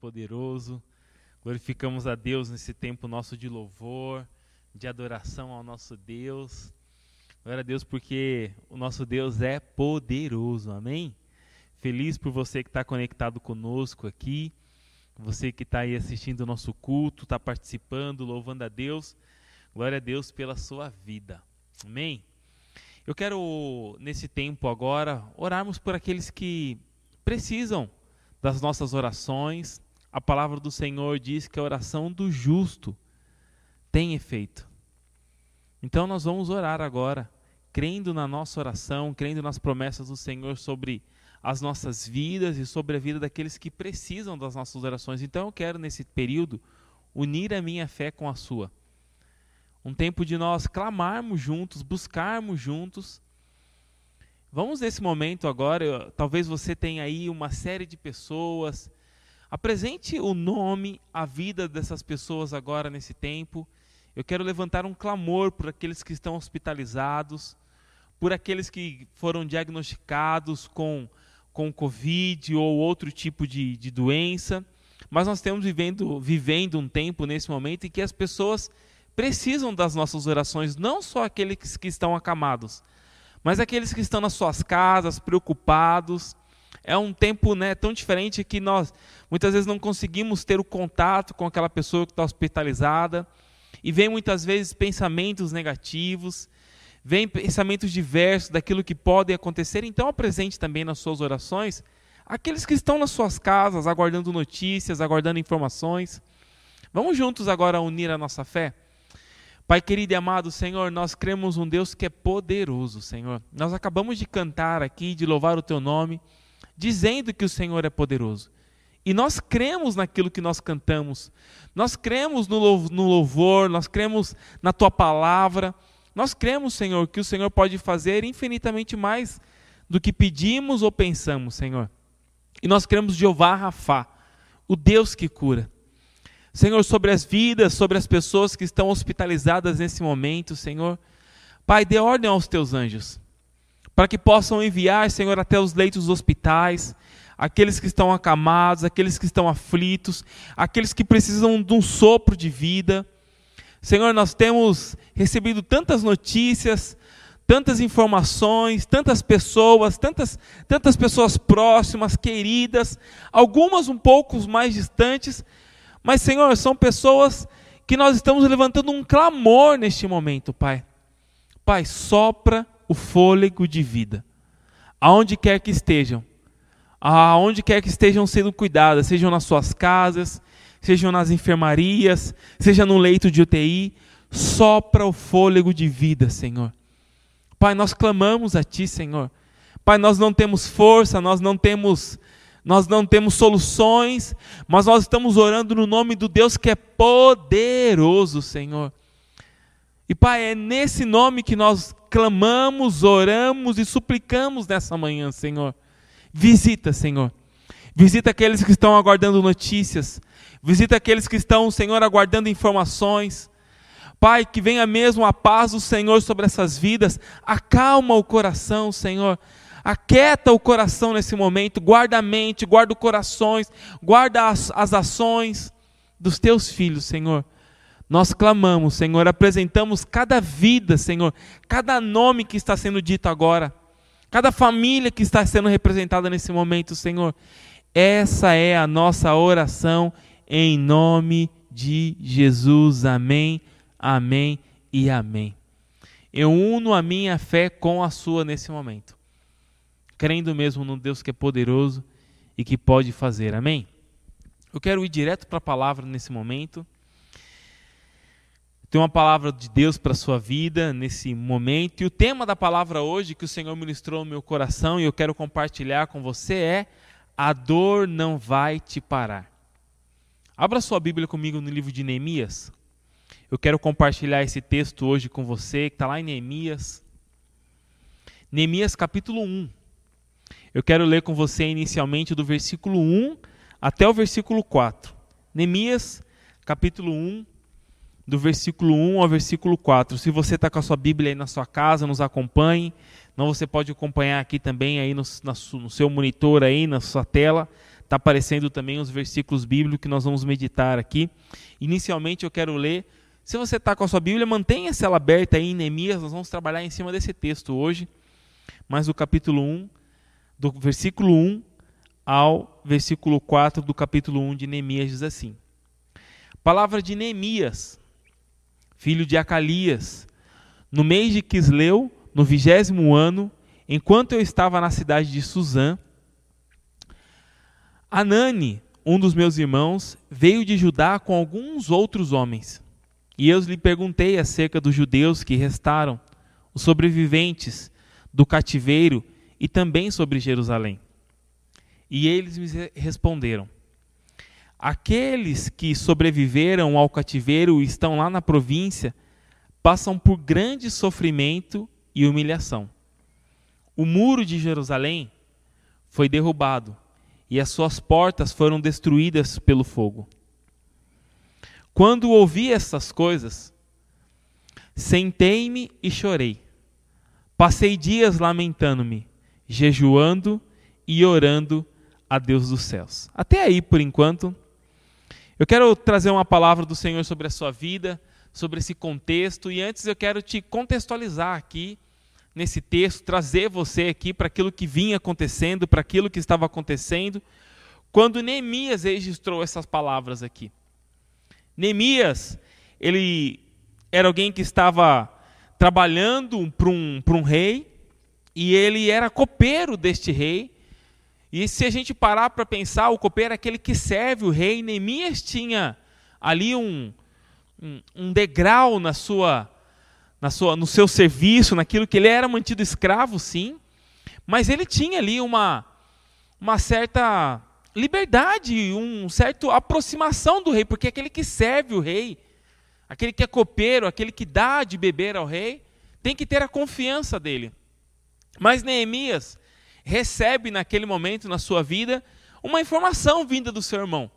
poderoso. Glorificamos a Deus nesse tempo nosso de louvor, de adoração ao nosso Deus. Glória a Deus porque o nosso Deus é poderoso, amém? Feliz por você que está conectado conosco aqui, você que está aí assistindo o nosso culto, está participando, louvando a Deus. Glória a Deus pela sua vida, amém? Eu quero, nesse tempo agora, orarmos por aqueles que precisam das nossas orações. A palavra do Senhor diz que a oração do justo tem efeito. Então nós vamos orar agora, crendo na nossa oração, crendo nas promessas do Senhor sobre as nossas vidas e sobre a vida daqueles que precisam das nossas orações. Então eu quero, nesse período, unir a minha fé com a sua. Um tempo de nós clamarmos juntos, buscarmos juntos Vamos nesse momento agora, eu, talvez você tenha aí uma série de pessoas. Apresente o nome, a vida dessas pessoas agora nesse tempo. Eu quero levantar um clamor por aqueles que estão hospitalizados, por aqueles que foram diagnosticados com, com Covid ou outro tipo de, de doença. Mas nós estamos vivendo, vivendo um tempo nesse momento em que as pessoas precisam das nossas orações, não só aqueles que estão acamados, mas aqueles que estão nas suas casas, preocupados, é um tempo né, tão diferente que nós muitas vezes não conseguimos ter o contato com aquela pessoa que está hospitalizada, e vem muitas vezes pensamentos negativos, vem pensamentos diversos daquilo que pode acontecer. Então, apresente também nas suas orações aqueles que estão nas suas casas, aguardando notícias, aguardando informações. Vamos juntos agora unir a nossa fé? Pai querido e amado Senhor, nós cremos um Deus que é poderoso, Senhor. Nós acabamos de cantar aqui, de louvar o Teu nome, dizendo que o Senhor é poderoso. E nós cremos naquilo que nós cantamos, nós cremos no louvor, nós cremos na Tua palavra, nós cremos, Senhor, que o Senhor pode fazer infinitamente mais do que pedimos ou pensamos, Senhor. E nós cremos Jeová Rafá, o Deus que cura. Senhor, sobre as vidas, sobre as pessoas que estão hospitalizadas nesse momento, Senhor. Pai, dê ordem aos teus anjos, para que possam enviar, Senhor, até os leitos dos hospitais, aqueles que estão acamados, aqueles que estão aflitos, aqueles que precisam de um sopro de vida. Senhor, nós temos recebido tantas notícias, tantas informações, tantas pessoas, tantas, tantas pessoas próximas, queridas, algumas um pouco mais distantes, mas, Senhor, são pessoas que nós estamos levantando um clamor neste momento, Pai. Pai, sopra o fôlego de vida, aonde quer que estejam, aonde quer que estejam sendo cuidadas, sejam nas suas casas, sejam nas enfermarias, seja no leito de UTI, sopra o fôlego de vida, Senhor. Pai, nós clamamos a Ti, Senhor. Pai, nós não temos força, nós não temos nós não temos soluções, mas nós estamos orando no nome do Deus que é poderoso, Senhor. E Pai, é nesse nome que nós clamamos, oramos e suplicamos nessa manhã, Senhor. Visita, Senhor. Visita aqueles que estão aguardando notícias. Visita aqueles que estão, Senhor, aguardando informações. Pai, que venha mesmo a paz do Senhor sobre essas vidas. Acalma o coração, Senhor. Aquieta o coração nesse momento, guarda a mente, guarda os corações, guarda as, as ações dos teus filhos, Senhor. Nós clamamos, Senhor, apresentamos cada vida, Senhor, cada nome que está sendo dito agora, cada família que está sendo representada nesse momento, Senhor. Essa é a nossa oração em nome de Jesus. Amém, amém e amém. Eu uno a minha fé com a sua nesse momento crendo mesmo no Deus que é poderoso e que pode fazer. Amém? Eu quero ir direto para a palavra nesse momento. Tem uma palavra de Deus para a sua vida nesse momento. E o tema da palavra hoje que o Senhor ministrou no meu coração e eu quero compartilhar com você é: A dor não vai te parar. Abra sua Bíblia comigo no livro de Neemias. Eu quero compartilhar esse texto hoje com você, que está lá em Neemias. Neemias capítulo 1. Eu quero ler com você inicialmente do versículo 1 até o versículo 4. Neemias, capítulo 1, do versículo 1 ao versículo 4. Se você está com a sua Bíblia aí na sua casa, nos acompanhe. Não, você pode acompanhar aqui também aí no, no seu monitor aí, na sua tela. Está aparecendo também os versículos bíblicos que nós vamos meditar aqui. Inicialmente eu quero ler. Se você está com a sua Bíblia, mantenha-se ela aberta aí em Neemias. Nós vamos trabalhar em cima desse texto hoje. Mas do capítulo 1, do versículo 1 ao versículo 4 do capítulo 1 de Neemias diz assim: Palavra de Neemias, filho de Acalias, no mês de Quisleu, no vigésimo ano, enquanto eu estava na cidade de Suzã, Anani, um dos meus irmãos, veio de Judá com alguns outros homens. E eu lhe perguntei acerca dos judeus que restaram, os sobreviventes do cativeiro e também sobre Jerusalém. E eles me responderam: Aqueles que sobreviveram ao cativeiro e estão lá na província passam por grande sofrimento e humilhação. O muro de Jerusalém foi derrubado e as suas portas foram destruídas pelo fogo. Quando ouvi essas coisas, sentei-me e chorei. Passei dias lamentando-me, jejuando e orando a Deus dos céus. Até aí, por enquanto, eu quero trazer uma palavra do Senhor sobre a sua vida, sobre esse contexto, e antes eu quero te contextualizar aqui nesse texto, trazer você aqui para aquilo que vinha acontecendo, para aquilo que estava acontecendo, quando Neemias registrou essas palavras aqui. Neemias, ele era alguém que estava trabalhando para um, para um rei, e ele era copeiro deste rei, e se a gente parar para pensar, o copeiro é aquele que serve o rei. Neemias tinha ali um, um, degrau na sua, na sua, no seu serviço, naquilo que ele era mantido escravo, sim, mas ele tinha ali uma, uma certa liberdade, um certo aproximação do rei, porque é aquele que serve o rei, aquele que é copeiro, aquele que dá de beber ao rei, tem que ter a confiança dele. Mas Neemias, recebe naquele momento na sua vida uma informação vinda do seu irmão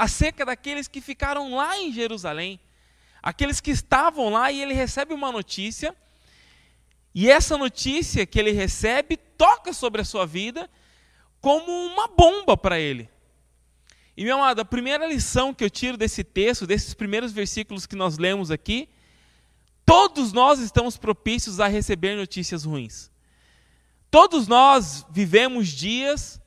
acerca daqueles que ficaram lá em Jerusalém, aqueles que estavam lá e ele recebe uma notícia. E essa notícia que ele recebe toca sobre a sua vida como uma bomba para ele. E meu amado, a primeira lição que eu tiro desse texto, desses primeiros versículos que nós lemos aqui, todos nós estamos propícios a receber notícias ruins. Todos nós vivemos dias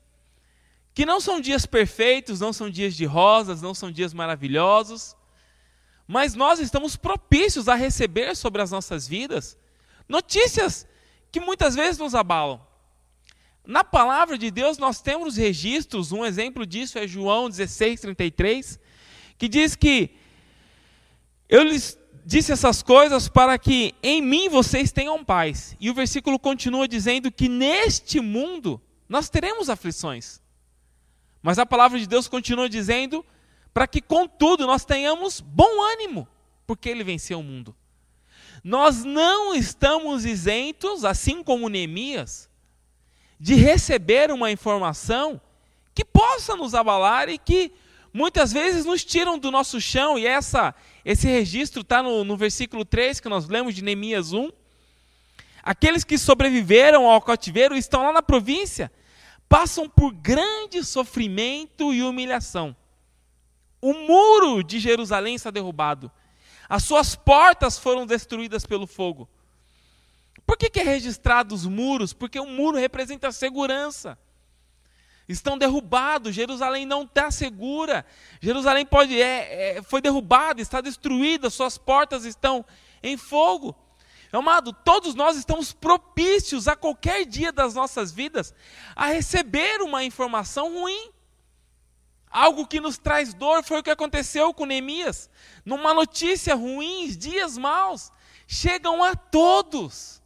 que não são dias perfeitos, não são dias de rosas, não são dias maravilhosos, mas nós estamos propícios a receber sobre as nossas vidas notícias que muitas vezes nos abalam. Na palavra de Deus nós temos registros, um exemplo disso é João 16:33, que diz que eu lhes disse essas coisas para que em mim vocês tenham paz. E o versículo continua dizendo que neste mundo nós teremos aflições. Mas a palavra de Deus continua dizendo para que, contudo, nós tenhamos bom ânimo, porque ele venceu o mundo. Nós não estamos isentos, assim como Neemias, de receber uma informação que possa nos abalar e que muitas vezes nos tiram do nosso chão, e essa esse registro está no, no versículo 3 que nós lemos de Neemias 1. Aqueles que sobreviveram ao cativeiro estão lá na província, passam por grande sofrimento e humilhação. O muro de Jerusalém está derrubado, as suas portas foram destruídas pelo fogo. Por que, que é registrado os muros? Porque o muro representa a segurança estão derrubados, Jerusalém não está segura, Jerusalém pode é, é, foi derrubada, está destruída, suas portas estão em fogo. Amado, todos nós estamos propícios a qualquer dia das nossas vidas a receber uma informação ruim. Algo que nos traz dor foi o que aconteceu com Neemias. Numa notícia ruim, dias maus, chegam a todos.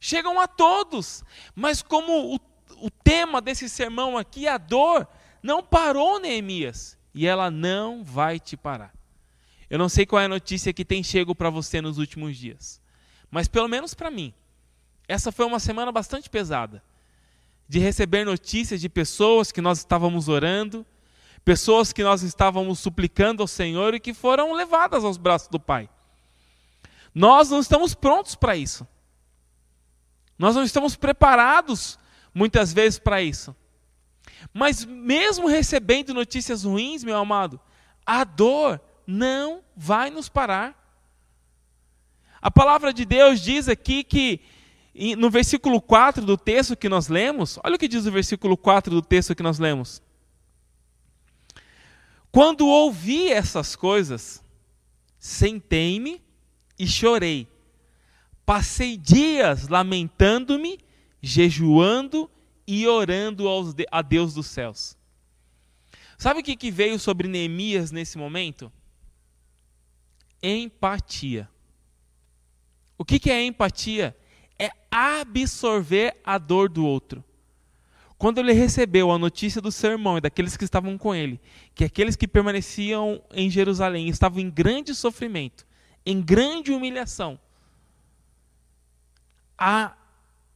Chegam a todos. Mas como o o tema desse sermão aqui, a dor, não parou Neemias. E ela não vai te parar. Eu não sei qual é a notícia que tem chego para você nos últimos dias. Mas pelo menos para mim, essa foi uma semana bastante pesada. De receber notícias de pessoas que nós estávamos orando, pessoas que nós estávamos suplicando ao Senhor e que foram levadas aos braços do Pai. Nós não estamos prontos para isso. Nós não estamos preparados muitas vezes para isso. Mas mesmo recebendo notícias ruins, meu amado, a dor não vai nos parar. A palavra de Deus diz aqui que, no versículo 4 do texto que nós lemos, olha o que diz o versículo 4 do texto que nós lemos. Quando ouvi essas coisas, sentei-me e chorei. Passei dias lamentando-me, jejuando e orando a Deus dos céus. Sabe o que, que veio sobre Neemias nesse momento? Empatia. O que, que é empatia? É absorver a dor do outro. Quando ele recebeu a notícia do seu irmão e daqueles que estavam com ele, que aqueles que permaneciam em Jerusalém estavam em grande sofrimento, em grande humilhação, a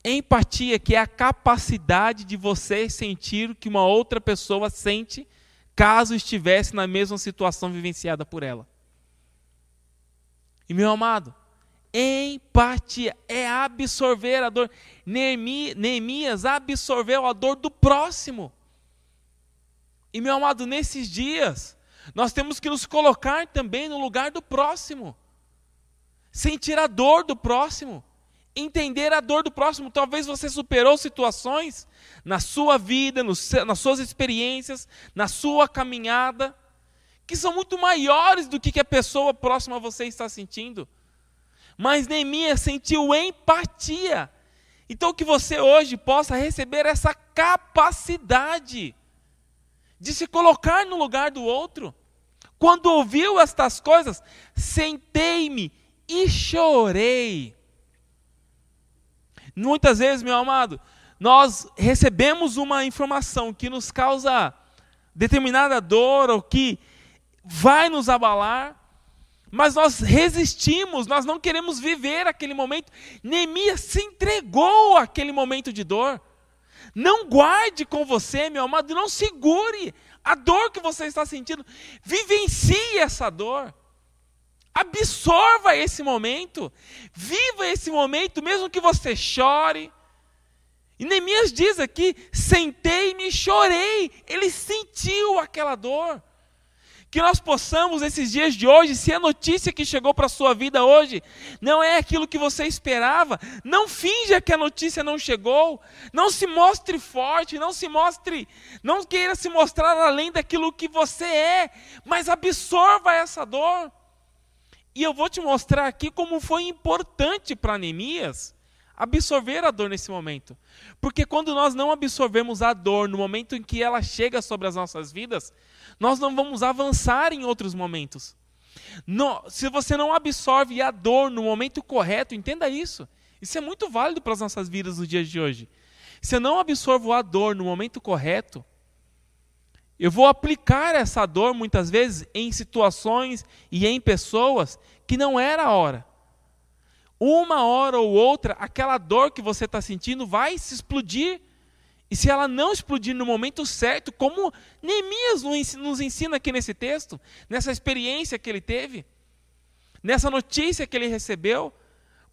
empatia, que é a capacidade de você sentir o que uma outra pessoa sente caso estivesse na mesma situação vivenciada por ela. E meu amado, empatia é absorver a dor. Neemias absorveu a dor do próximo. E meu amado, nesses dias, nós temos que nos colocar também no lugar do próximo. Sentir a dor do próximo entender a dor do próximo. Talvez você superou situações na sua vida, no, nas suas experiências, na sua caminhada, que são muito maiores do que, que a pessoa próxima a você está sentindo. Mas Neemias sentiu empatia. Então que você hoje possa receber essa capacidade de se colocar no lugar do outro. Quando ouviu estas coisas, sentei-me e chorei. Muitas vezes, meu amado, nós recebemos uma informação que nos causa determinada dor ou que vai nos abalar, mas nós resistimos, nós não queremos viver aquele momento. Neemias se entregou àquele momento de dor. Não guarde com você, meu amado, não segure a dor que você está sentindo. Vivencie essa dor. Absorva esse momento, viva esse momento, mesmo que você chore. E Neemias diz aqui: sentei-me e chorei. Ele sentiu aquela dor. Que nós possamos, nesses dias de hoje, se a notícia que chegou para a sua vida hoje não é aquilo que você esperava, não finja que a notícia não chegou, não se mostre forte, não se mostre, não queira se mostrar além daquilo que você é, mas absorva essa dor. E eu vou te mostrar aqui como foi importante para Neemias absorver a dor nesse momento. Porque quando nós não absorvemos a dor no momento em que ela chega sobre as nossas vidas, nós não vamos avançar em outros momentos. Se você não absorve a dor no momento correto, entenda isso. Isso é muito válido para as nossas vidas nos dias de hoje. Se eu não absorvo a dor no momento correto, eu vou aplicar essa dor muitas vezes em situações e em pessoas que não era a hora. Uma hora ou outra, aquela dor que você está sentindo vai se explodir. E se ela não explodir no momento certo, como Neemias nos ensina aqui nesse texto, nessa experiência que ele teve, nessa notícia que ele recebeu,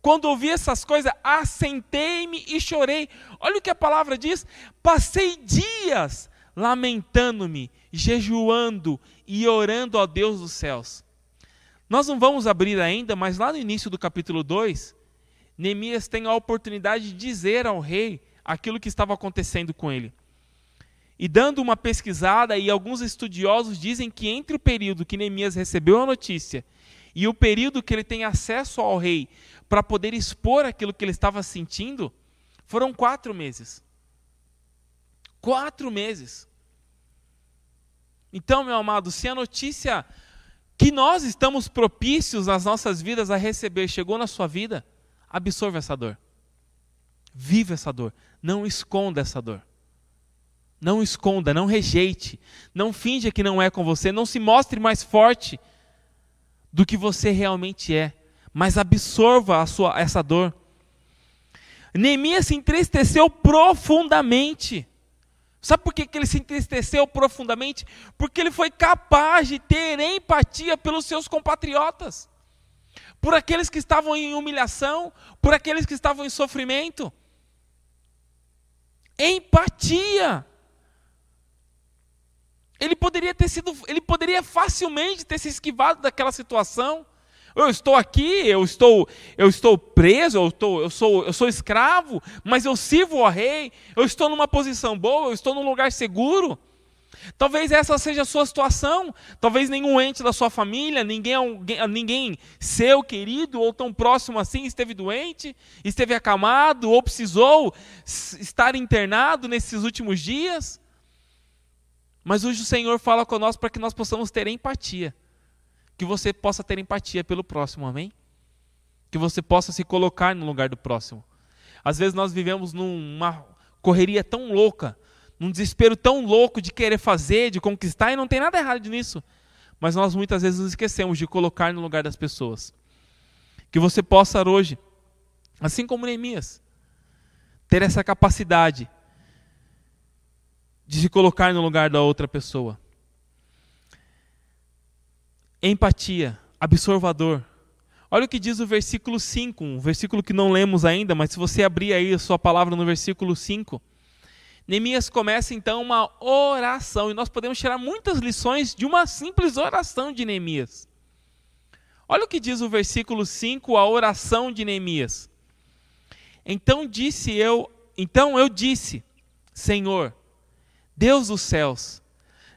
quando ouvi essas coisas, assentei-me e chorei. Olha o que a palavra diz: passei dias lamentando-me, jejuando e orando ao Deus dos céus. Nós não vamos abrir ainda, mas lá no início do capítulo 2, Neemias tem a oportunidade de dizer ao rei aquilo que estava acontecendo com ele. E dando uma pesquisada, e alguns estudiosos dizem que entre o período que Neemias recebeu a notícia e o período que ele tem acesso ao rei para poder expor aquilo que ele estava sentindo, foram quatro meses. Quatro meses. Então, meu amado, se a notícia que nós estamos propícios nas nossas vidas a receber chegou na sua vida, absorva essa dor. Viva essa dor. Não esconda essa dor. Não esconda, não rejeite. Não finja que não é com você. Não se mostre mais forte do que você realmente é. Mas absorva sua, essa dor. Neemias se entristeceu profundamente. Sabe por que, que ele se entristeceu profundamente? Porque ele foi capaz de ter empatia pelos seus compatriotas, por aqueles que estavam em humilhação, por aqueles que estavam em sofrimento. Empatia. Ele poderia ter sido, ele poderia facilmente ter se esquivado daquela situação. Eu estou aqui, eu estou, eu estou preso, eu, estou, eu, sou, eu sou escravo, mas eu sirvo ao rei, eu estou numa posição boa, eu estou num lugar seguro. Talvez essa seja a sua situação. Talvez nenhum ente da sua família, ninguém, ninguém seu querido ou tão próximo assim esteve doente, esteve acamado ou precisou estar internado nesses últimos dias. Mas hoje o Senhor fala conosco para que nós possamos ter empatia. Que você possa ter empatia pelo próximo, amém? Que você possa se colocar no lugar do próximo. Às vezes nós vivemos numa correria tão louca num desespero tão louco de querer fazer, de conquistar, e não tem nada errado nisso. Mas nós muitas vezes nos esquecemos de colocar no lugar das pessoas. Que você possa hoje, assim como Neemias, ter essa capacidade de se colocar no lugar da outra pessoa. Empatia, absorvador. Olha o que diz o versículo 5, um versículo que não lemos ainda, mas se você abrir aí a sua palavra no versículo 5, Neemias começa então uma oração, e nós podemos tirar muitas lições de uma simples oração de Neemias. Olha o que diz o versículo 5, a oração de Neemias. Então disse eu, então eu disse, Senhor, Deus dos céus,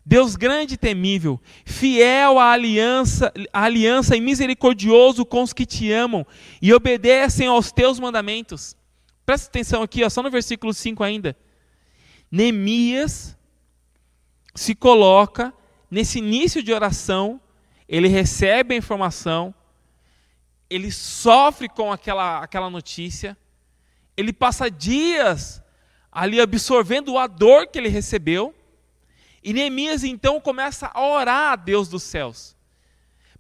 Deus grande e temível, fiel à aliança, à aliança e misericordioso com os que te amam e obedecem aos teus mandamentos. Presta atenção aqui, ó, só no versículo 5 ainda. Neemias se coloca nesse início de oração, ele recebe a informação, ele sofre com aquela, aquela notícia, ele passa dias ali absorvendo a dor que ele recebeu, e Neemias então começa a orar a Deus dos céus.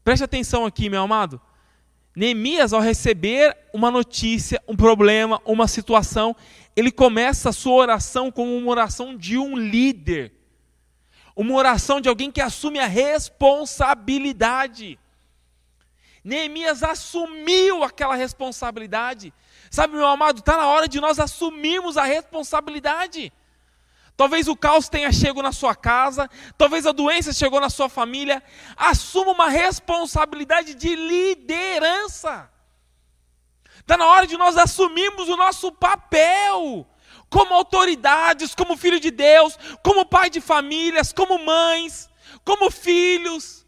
Preste atenção aqui, meu amado. Neemias, ao receber uma notícia, um problema, uma situação, ele começa a sua oração como uma oração de um líder, uma oração de alguém que assume a responsabilidade. Neemias assumiu aquela responsabilidade. Sabe, meu amado, está na hora de nós assumirmos a responsabilidade. Talvez o caos tenha chegado na sua casa, talvez a doença chegou na sua família. Assuma uma responsabilidade de liderança. Está na hora de nós assumirmos o nosso papel como autoridades, como filho de Deus, como pai de famílias, como mães, como filhos.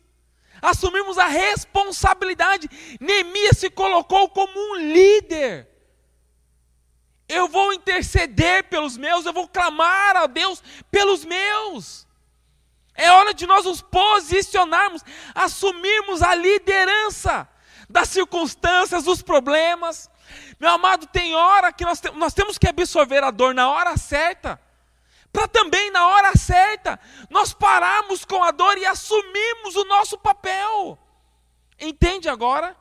Assumirmos a responsabilidade. Neemias se colocou como um líder. Eu vou interceder pelos meus, eu vou clamar a Deus pelos meus. É hora de nós nos posicionarmos, assumirmos a liderança das circunstâncias, dos problemas. Meu amado, tem hora que nós, te nós temos que absorver a dor na hora certa, para também na hora certa nós pararmos com a dor e assumirmos o nosso papel. Entende agora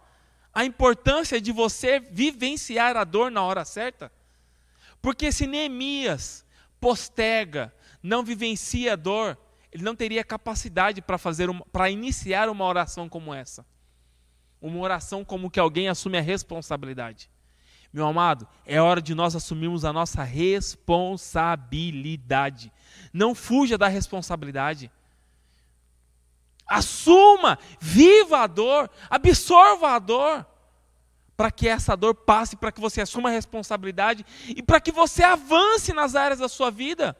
a importância de você vivenciar a dor na hora certa? Porque se Neemias postega, não vivencia a dor, ele não teria capacidade para fazer para iniciar uma oração como essa. Uma oração como que alguém assume a responsabilidade. Meu amado, é hora de nós assumirmos a nossa responsabilidade. Não fuja da responsabilidade. Assuma, viva a dor, absorva a dor, para que essa dor passe, para que você assuma a responsabilidade e para que você avance nas áreas da sua vida,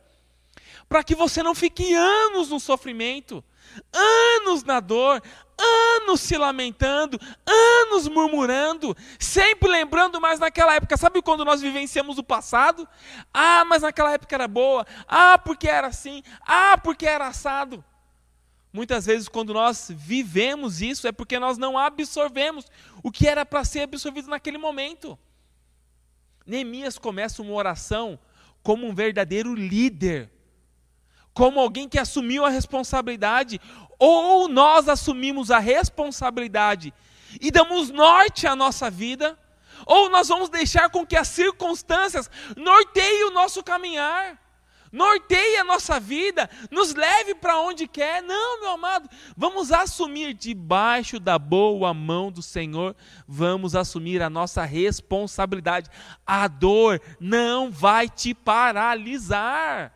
para que você não fique anos no sofrimento, anos na dor, anos se lamentando, anos murmurando, sempre lembrando mais naquela época. Sabe quando nós vivenciamos o passado? Ah, mas naquela época era boa. Ah, porque era assim. Ah, porque era assado. Muitas vezes, quando nós vivemos isso, é porque nós não absorvemos o que era para ser absorvido naquele momento. Neemias começa uma oração como um verdadeiro líder, como alguém que assumiu a responsabilidade, ou nós assumimos a responsabilidade e damos norte à nossa vida, ou nós vamos deixar com que as circunstâncias norteiem o nosso caminhar, norteiem a nossa vida, nos leve para onde quer. Não, meu amado, vamos assumir debaixo da boa mão do Senhor, vamos assumir a nossa responsabilidade. A dor não vai te paralisar.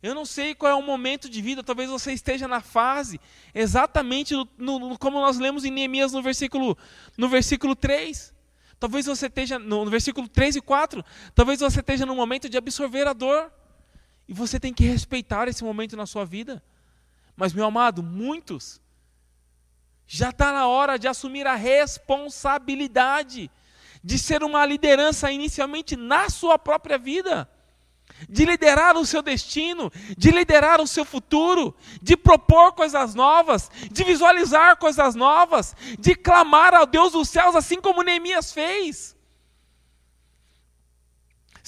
Eu não sei qual é o momento de vida, talvez você esteja na fase, exatamente no, no, como nós lemos em Neemias no versículo, no versículo 3. Talvez você esteja no, no versículo 3 e 4, talvez você esteja no momento de absorver a dor. E você tem que respeitar esse momento na sua vida. Mas, meu amado, muitos já está na hora de assumir a responsabilidade de ser uma liderança inicialmente na sua própria vida de liderar o seu destino, de liderar o seu futuro, de propor coisas novas, de visualizar coisas novas, de clamar ao Deus dos céus, assim como Neemias fez.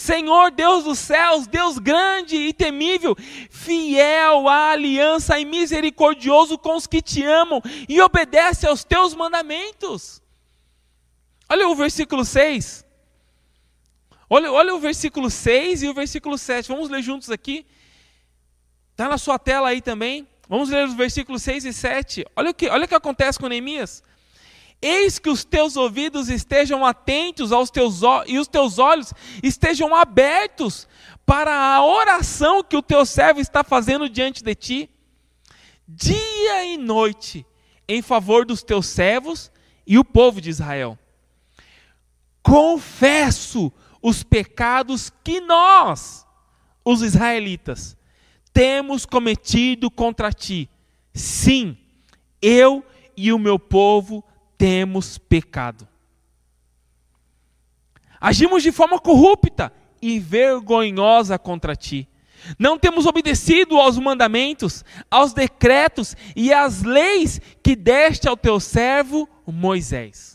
Senhor Deus dos céus, Deus grande e temível, fiel à aliança e misericordioso com os que te amam e obedece aos teus mandamentos. Olha o versículo 6. Olha, olha o versículo 6 e o versículo 7. Vamos ler juntos aqui. Está na sua tela aí também. Vamos ler os versículos 6 e 7. Olha o que, olha o que acontece com Neemias. Eis que os teus ouvidos estejam atentos aos teus e os teus olhos estejam abertos para a oração que o teu servo está fazendo diante de ti, dia e noite, em favor dos teus servos e o povo de Israel. Confesso os pecados que nós, os israelitas, temos cometido contra ti. Sim, eu e o meu povo temos pecado. Agimos de forma corrupta e vergonhosa contra ti. Não temos obedecido aos mandamentos, aos decretos e às leis que deste ao teu servo Moisés.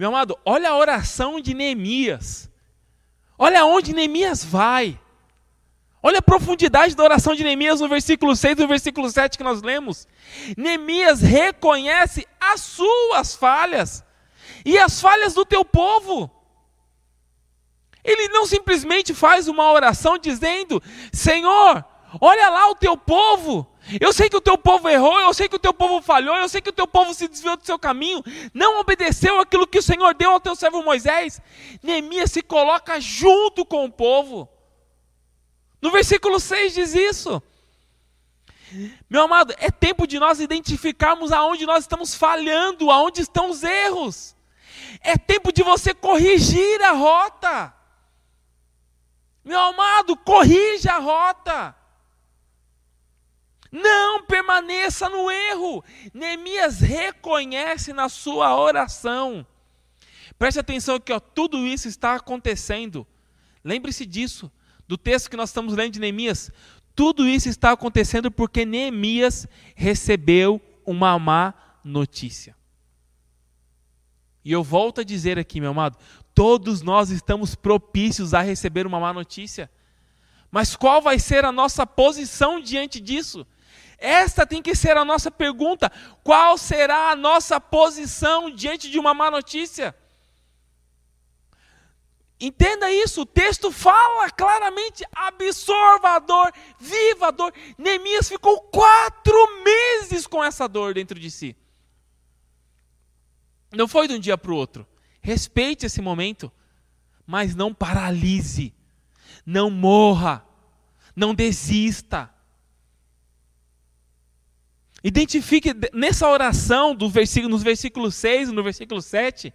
Meu amado, olha a oração de Neemias. Olha onde Neemias vai. Olha a profundidade da oração de Neemias no versículo 6 e no versículo 7 que nós lemos. Neemias reconhece as suas falhas e as falhas do teu povo. Ele não simplesmente faz uma oração dizendo: Senhor, olha lá o teu povo, eu sei que o teu povo errou, eu sei que o teu povo falhou, eu sei que o teu povo se desviou do seu caminho, não obedeceu aquilo que o Senhor deu ao teu servo Moisés. Neemias se coloca junto com o povo. No versículo 6 diz isso. Meu amado, é tempo de nós identificarmos aonde nós estamos falhando, aonde estão os erros. É tempo de você corrigir a rota. Meu amado, corrija a rota. Não permaneça no erro. Neemias reconhece na sua oração. Preste atenção que ó, tudo isso está acontecendo. Lembre-se disso, do texto que nós estamos lendo de Neemias. Tudo isso está acontecendo porque Neemias recebeu uma má notícia. E eu volto a dizer aqui, meu amado, todos nós estamos propícios a receber uma má notícia. Mas qual vai ser a nossa posição diante disso? Esta tem que ser a nossa pergunta: qual será a nossa posição diante de uma má notícia? Entenda isso, o texto fala claramente: absorva a dor, viva a dor. Neemias ficou quatro meses com essa dor dentro de si. Não foi de um dia para o outro. Respeite esse momento, mas não paralise, não morra, não desista. Identifique nessa oração do versículo, nos versículos 6 e no versículo 7,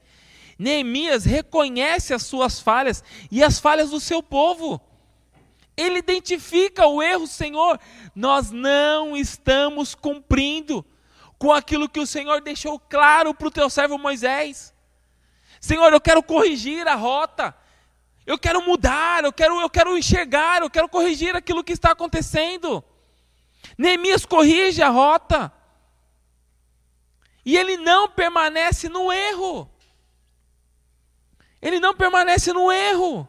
Neemias reconhece as suas falhas e as falhas do seu povo. Ele identifica o erro, Senhor. Nós não estamos cumprindo com aquilo que o Senhor deixou claro para o teu servo Moisés. Senhor, eu quero corrigir a rota. Eu quero mudar, eu quero, eu quero enxergar, eu quero corrigir aquilo que está acontecendo. Neemias corrige a rota. E ele não permanece no erro. Ele não permanece no erro.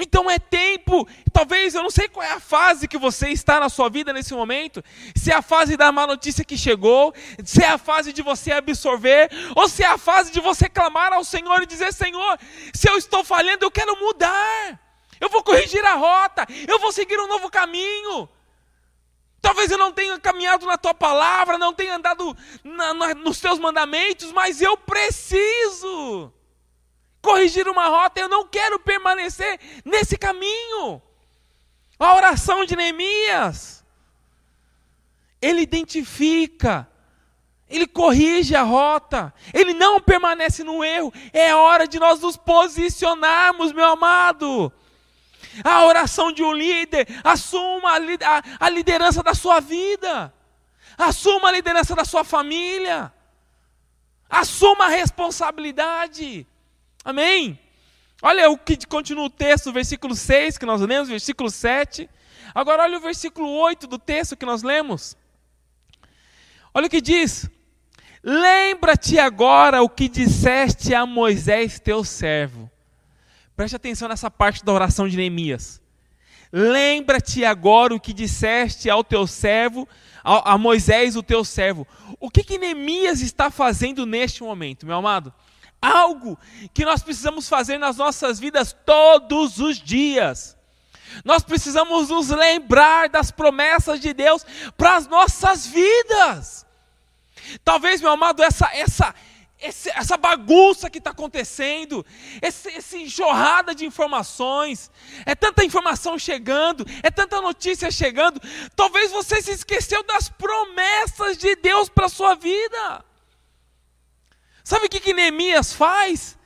Então é tempo, talvez eu não sei qual é a fase que você está na sua vida nesse momento, se é a fase da má notícia que chegou, se é a fase de você absorver, ou se é a fase de você clamar ao Senhor e dizer: Senhor, se eu estou falhando, eu quero mudar eu vou corrigir a rota, eu vou seguir um novo caminho. Talvez eu não tenha caminhado na tua palavra, não tenha andado na, na, nos teus mandamentos, mas eu preciso corrigir uma rota, eu não quero permanecer nesse caminho. A oração de Neemias, ele identifica, ele corrige a rota, ele não permanece no erro. É hora de nós nos posicionarmos, meu amado. A oração de um líder, assuma a, a liderança da sua vida, assuma a liderança da sua família, assuma a responsabilidade. Amém? Olha o que continua o texto, versículo 6 que nós lemos, versículo 7. Agora olha o versículo 8 do texto que nós lemos. Olha o que diz: Lembra-te agora o que disseste a Moisés, teu servo. Preste atenção nessa parte da oração de Neemias. Lembra-te agora o que disseste ao teu servo, a, Moisés, o teu servo. O que, que Neemias está fazendo neste momento, meu amado? algo que nós precisamos fazer nas nossas vidas todos os dias. Nós precisamos nos lembrar das promessas de Deus para as nossas vidas. Talvez, meu amado, essa, essa, essa bagunça que está acontecendo, esse, essa enxurrada de informações, é tanta informação chegando, é tanta notícia chegando, talvez você se esqueceu das promessas de Deus para a sua vida. Sabe o que, que Neemias faz?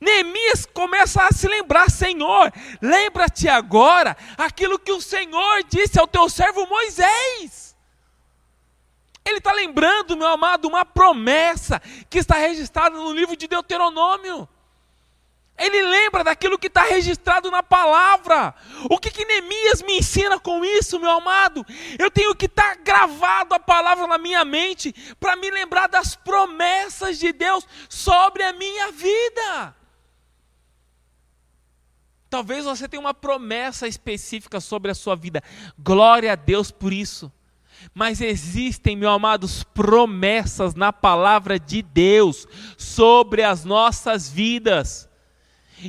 Neemias começa a se lembrar, Senhor, lembra-te agora aquilo que o Senhor disse ao teu servo Moisés. Ele está lembrando, meu amado, uma promessa que está registrada no livro de Deuteronômio. Ele lembra daquilo que está registrado na palavra. O que, que Neemias me ensina com isso, meu amado? Eu tenho que estar tá gravado a palavra na minha mente para me lembrar das promessas de Deus sobre a minha vida. Talvez você tenha uma promessa específica sobre a sua vida. Glória a Deus por isso. Mas existem, meu amados, promessas na palavra de Deus sobre as nossas vidas.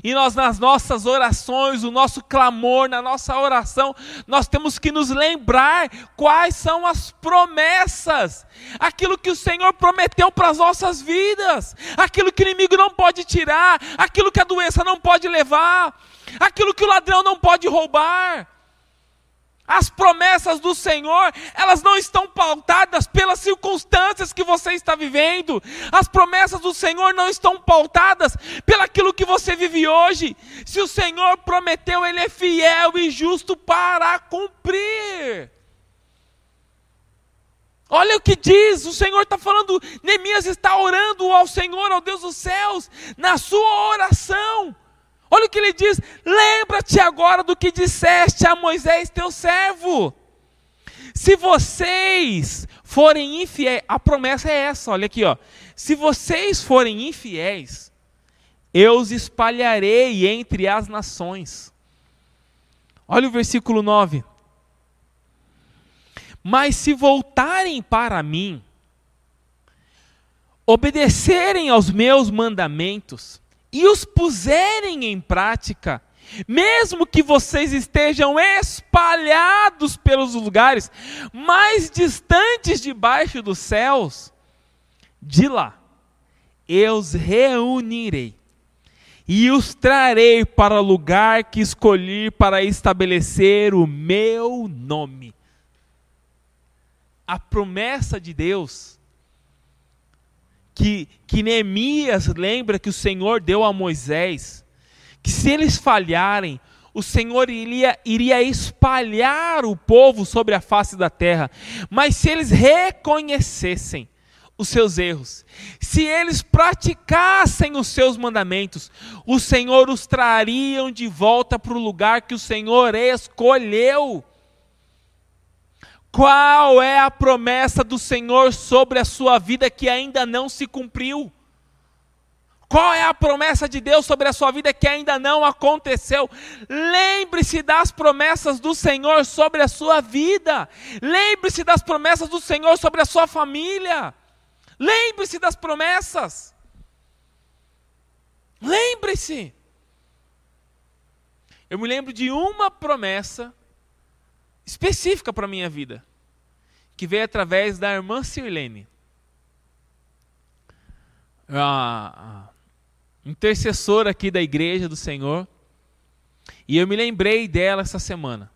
E nós, nas nossas orações, o nosso clamor, na nossa oração, nós temos que nos lembrar quais são as promessas, aquilo que o Senhor prometeu para as nossas vidas, aquilo que o inimigo não pode tirar, aquilo que a doença não pode levar, aquilo que o ladrão não pode roubar. As promessas do Senhor, elas não estão pautadas pelas circunstâncias que você está vivendo. As promessas do Senhor não estão pautadas pelaquilo que você vive hoje. Se o Senhor prometeu, Ele é fiel e justo para cumprir. Olha o que diz, o Senhor está falando, Neemias está orando ao Senhor, ao Deus dos céus, na sua oração. Olha o que ele diz: lembra-te agora do que disseste a Moisés, teu servo. Se vocês forem infiéis, a promessa é essa, olha aqui, ó. Se vocês forem infiéis, eu os espalharei entre as nações. Olha o versículo 9. Mas se voltarem para mim, obedecerem aos meus mandamentos, e os puserem em prática, mesmo que vocês estejam espalhados pelos lugares mais distantes debaixo dos céus, de lá eu os reunirei e os trarei para o lugar que escolhi para estabelecer o meu nome. A promessa de Deus que, que Neemias lembra que o Senhor deu a Moisés, que se eles falharem, o Senhor iria, iria espalhar o povo sobre a face da terra, mas se eles reconhecessem os seus erros, se eles praticassem os seus mandamentos, o Senhor os trariam de volta para o lugar que o Senhor escolheu. Qual é a promessa do Senhor sobre a sua vida que ainda não se cumpriu? Qual é a promessa de Deus sobre a sua vida que ainda não aconteceu? Lembre-se das promessas do Senhor sobre a sua vida. Lembre-se das promessas do Senhor sobre a sua família. Lembre-se das promessas. Lembre-se. Eu me lembro de uma promessa específica para a minha vida, que veio através da irmã Sirlene. Ah, intercessora aqui da igreja do Senhor. E eu me lembrei dela essa semana.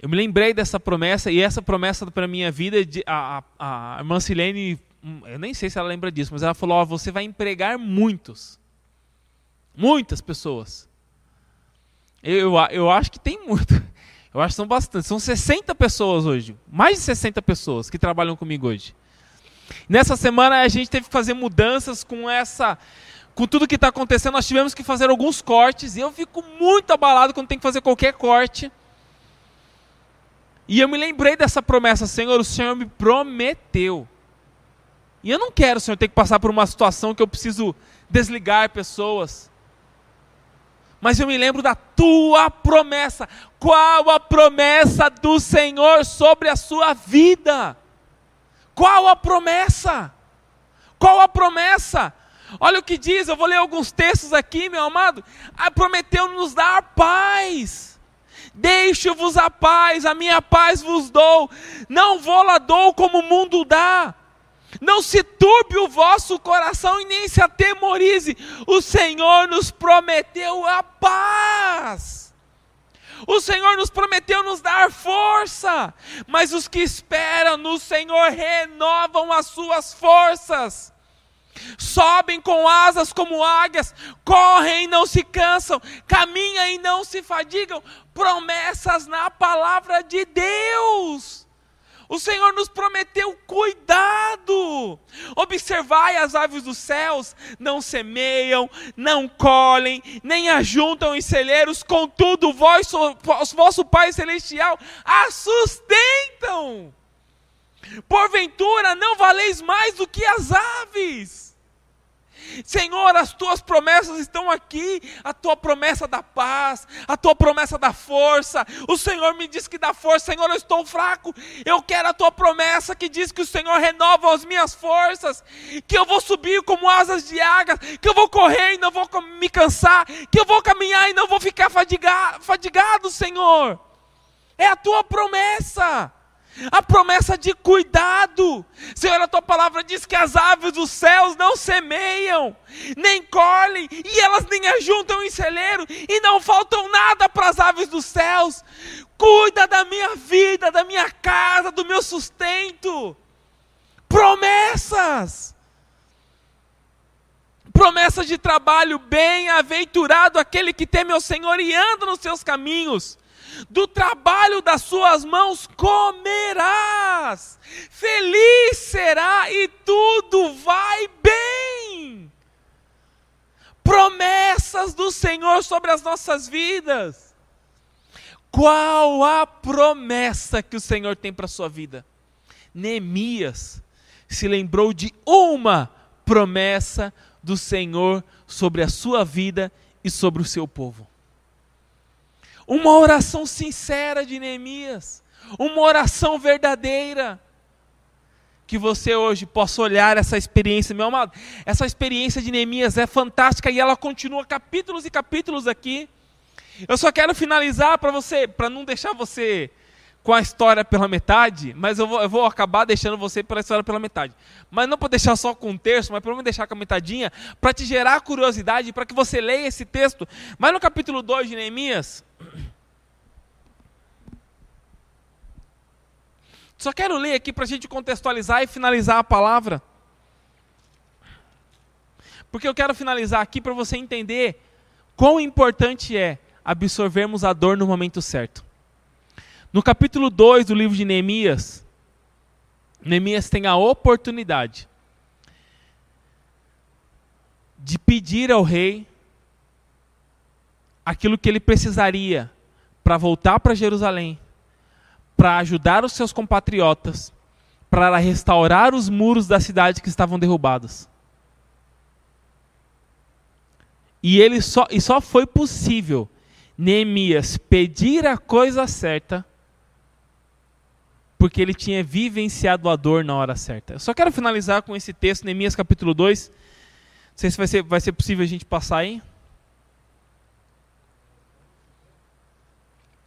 Eu me lembrei dessa promessa, e essa promessa para a minha vida, de, a, a, a irmã Silene, hum, eu nem sei se ela lembra disso, mas ela falou: ó, você vai empregar muitos. Muitas pessoas. Eu, eu, eu acho que tem muito. Eu acho que são bastante. São 60 pessoas hoje. Mais de 60 pessoas que trabalham comigo hoje. Nessa semana a gente teve que fazer mudanças com essa. Com tudo que está acontecendo, nós tivemos que fazer alguns cortes. E eu fico muito abalado quando tem que fazer qualquer corte. E eu me lembrei dessa promessa, Senhor, o Senhor me prometeu. E eu não quero, Senhor, ter que passar por uma situação que eu preciso desligar pessoas. Mas eu me lembro da tua promessa. Qual a promessa do Senhor sobre a sua vida? Qual a promessa? Qual a promessa? Olha o que diz, eu vou ler alguns textos aqui, meu amado. Ah, prometeu nos dar paz. Deixo-vos a paz, a minha paz vos dou. Não vou lá dou como o mundo dá. Não se turbe o vosso coração e nem se atemorize. O Senhor nos prometeu a paz. O Senhor nos prometeu nos dar força, mas os que esperam no Senhor renovam as suas forças sobem com asas como águias, correm e não se cansam, caminham e não se fadigam. Promessas na palavra de Deus. O Senhor nos prometeu cuidado. Observai as aves dos céus, não semeiam, não colhem, nem ajuntam em celeiros, contudo, vós, vosso Pai Celestial, a sustentam. Porventura não valeis mais do que as aves. Senhor, as tuas promessas estão aqui, a tua promessa da paz, a tua promessa da força. O Senhor me diz que dá força, Senhor, eu estou fraco. Eu quero a tua promessa que diz que o Senhor renova as minhas forças, que eu vou subir como asas de águia, que eu vou correr e não vou me cansar, que eu vou caminhar e não vou ficar fadigado, fadigado Senhor. É a tua promessa a promessa de cuidado. Senhor, a tua palavra diz que as aves dos céus não semeiam, nem colhem, e elas nem ajuntam em celeiro, e não faltam nada para as aves dos céus. Cuida da minha vida, da minha casa, do meu sustento. Promessas. Promessas de trabalho, bem-aventurado aquele que teme ao Senhor e anda nos seus caminhos do trabalho das suas mãos comerás, feliz será e tudo vai bem. Promessas do Senhor sobre as nossas vidas. Qual a promessa que o Senhor tem para a sua vida? Neemias se lembrou de uma promessa do Senhor sobre a sua vida e sobre o seu povo. Uma oração sincera de Neemias, uma oração verdadeira. Que você hoje possa olhar essa experiência, meu amado. Essa experiência de Neemias é fantástica e ela continua capítulos e capítulos aqui. Eu só quero finalizar para você, para não deixar você com a história pela metade, mas eu vou, eu vou acabar deixando você pela história pela metade. Mas não para deixar só com um terço, mas para me deixar com a metadinha, para te gerar curiosidade, para que você leia esse texto. Mas no capítulo 2 de Neemias, só quero ler aqui para a gente contextualizar e finalizar a palavra. Porque eu quero finalizar aqui para você entender quão importante é absorvermos a dor no momento certo. No capítulo 2 do livro de Neemias, Neemias tem a oportunidade de pedir ao rei aquilo que ele precisaria para voltar para Jerusalém, para ajudar os seus compatriotas, para restaurar os muros da cidade que estavam derrubados. E ele só, e só foi possível Neemias pedir a coisa certa porque ele tinha vivenciado a dor na hora certa. Eu só quero finalizar com esse texto, Neemias capítulo 2. Não sei se vai ser, vai ser possível a gente passar aí.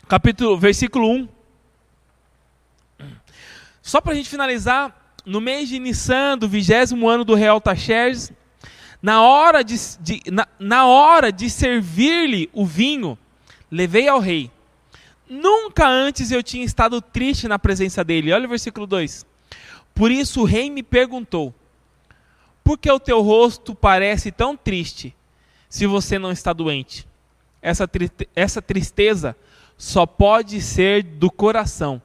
Capítulo, versículo 1. Só para a gente finalizar, no mês de Nissan, do vigésimo ano do rei Altaxerxes, Na hora de, de na, na hora de servir-lhe o vinho, levei ao rei. Nunca antes eu tinha estado triste na presença dele. Olha o versículo 2. Por isso o rei me perguntou: Por que o teu rosto parece tão triste se você não está doente? Essa, essa tristeza só pode ser do coração.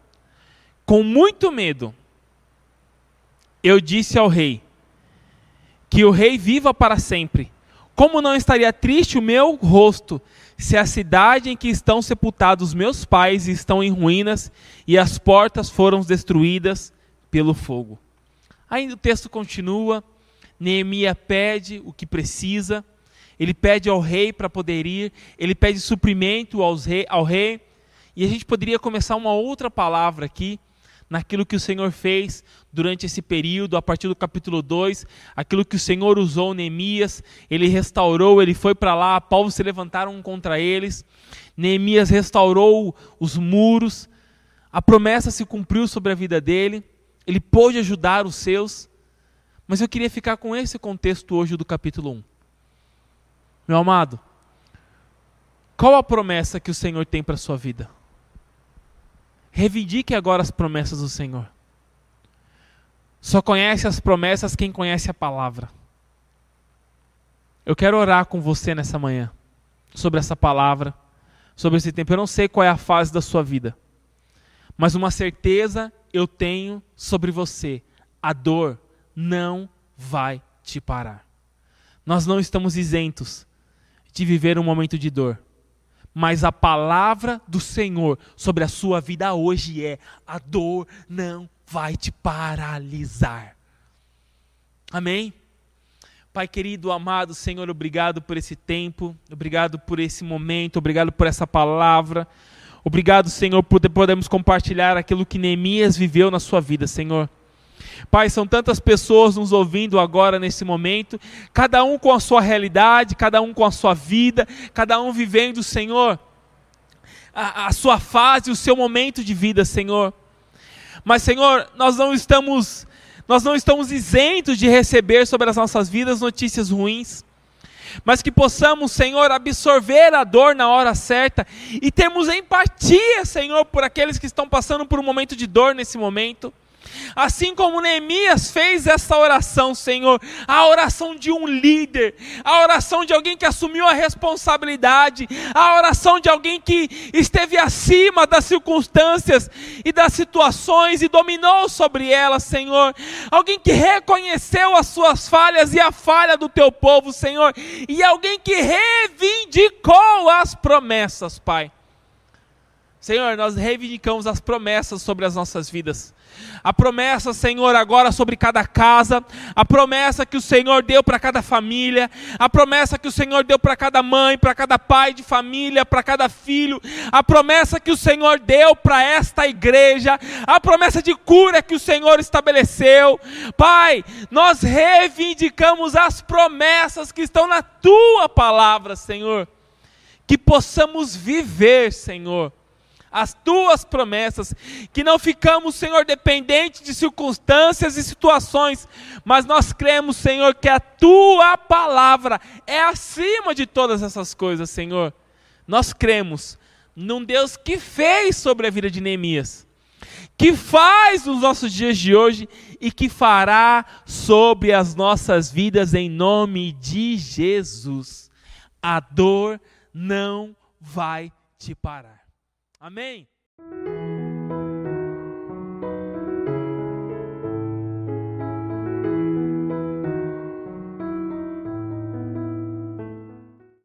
Com muito medo, eu disse ao rei: Que o rei viva para sempre. Como não estaria triste o meu rosto se a cidade em que estão sepultados meus pais estão em ruínas e as portas foram destruídas pelo fogo? Aí o texto continua. Neemias pede o que precisa, ele pede ao rei para poder ir, ele pede suprimento aos rei, ao rei, e a gente poderia começar uma outra palavra aqui, naquilo que o Senhor fez durante esse período, a partir do capítulo 2, aquilo que o Senhor usou Neemias, ele restaurou, ele foi para lá, povos se levantaram contra eles, Neemias restaurou os muros, a promessa se cumpriu sobre a vida dele, ele pôde ajudar os seus, mas eu queria ficar com esse contexto hoje do capítulo 1. Meu amado, qual a promessa que o Senhor tem para a sua vida? Reivindique agora as promessas do Senhor. Só conhece as promessas quem conhece a palavra. Eu quero orar com você nessa manhã sobre essa palavra, sobre esse tempo. Eu não sei qual é a fase da sua vida, mas uma certeza eu tenho sobre você: a dor não vai te parar. Nós não estamos isentos de viver um momento de dor mas a palavra do Senhor sobre a sua vida hoje é: a dor não vai te paralisar. Amém? Pai querido, amado Senhor, obrigado por esse tempo, obrigado por esse momento, obrigado por essa palavra. Obrigado, Senhor, por podermos compartilhar aquilo que Neemias viveu na sua vida, Senhor. Pai, são tantas pessoas nos ouvindo agora nesse momento, cada um com a sua realidade, cada um com a sua vida, cada um vivendo, Senhor, a, a sua fase, o seu momento de vida, Senhor. Mas, Senhor, nós não estamos nós não estamos isentos de receber sobre as nossas vidas notícias ruins, mas que possamos, Senhor, absorver a dor na hora certa e termos empatia, Senhor, por aqueles que estão passando por um momento de dor nesse momento. Assim como Neemias fez essa oração, Senhor, a oração de um líder, a oração de alguém que assumiu a responsabilidade, a oração de alguém que esteve acima das circunstâncias e das situações e dominou sobre elas, Senhor. Alguém que reconheceu as suas falhas e a falha do teu povo, Senhor, e alguém que reivindicou as promessas, Pai. Senhor, nós reivindicamos as promessas sobre as nossas vidas. A promessa, Senhor, agora sobre cada casa, a promessa que o Senhor deu para cada família, a promessa que o Senhor deu para cada mãe, para cada pai de família, para cada filho, a promessa que o Senhor deu para esta igreja, a promessa de cura que o Senhor estabeleceu. Pai, nós reivindicamos as promessas que estão na tua palavra, Senhor. Que possamos viver, Senhor as tuas promessas, que não ficamos, Senhor, dependentes de circunstâncias e situações, mas nós cremos, Senhor, que a tua palavra é acima de todas essas coisas, Senhor. Nós cremos num Deus que fez sobre a vida de Neemias, que faz nos nossos dias de hoje e que fará sobre as nossas vidas em nome de Jesus. A dor não vai te parar. Amém?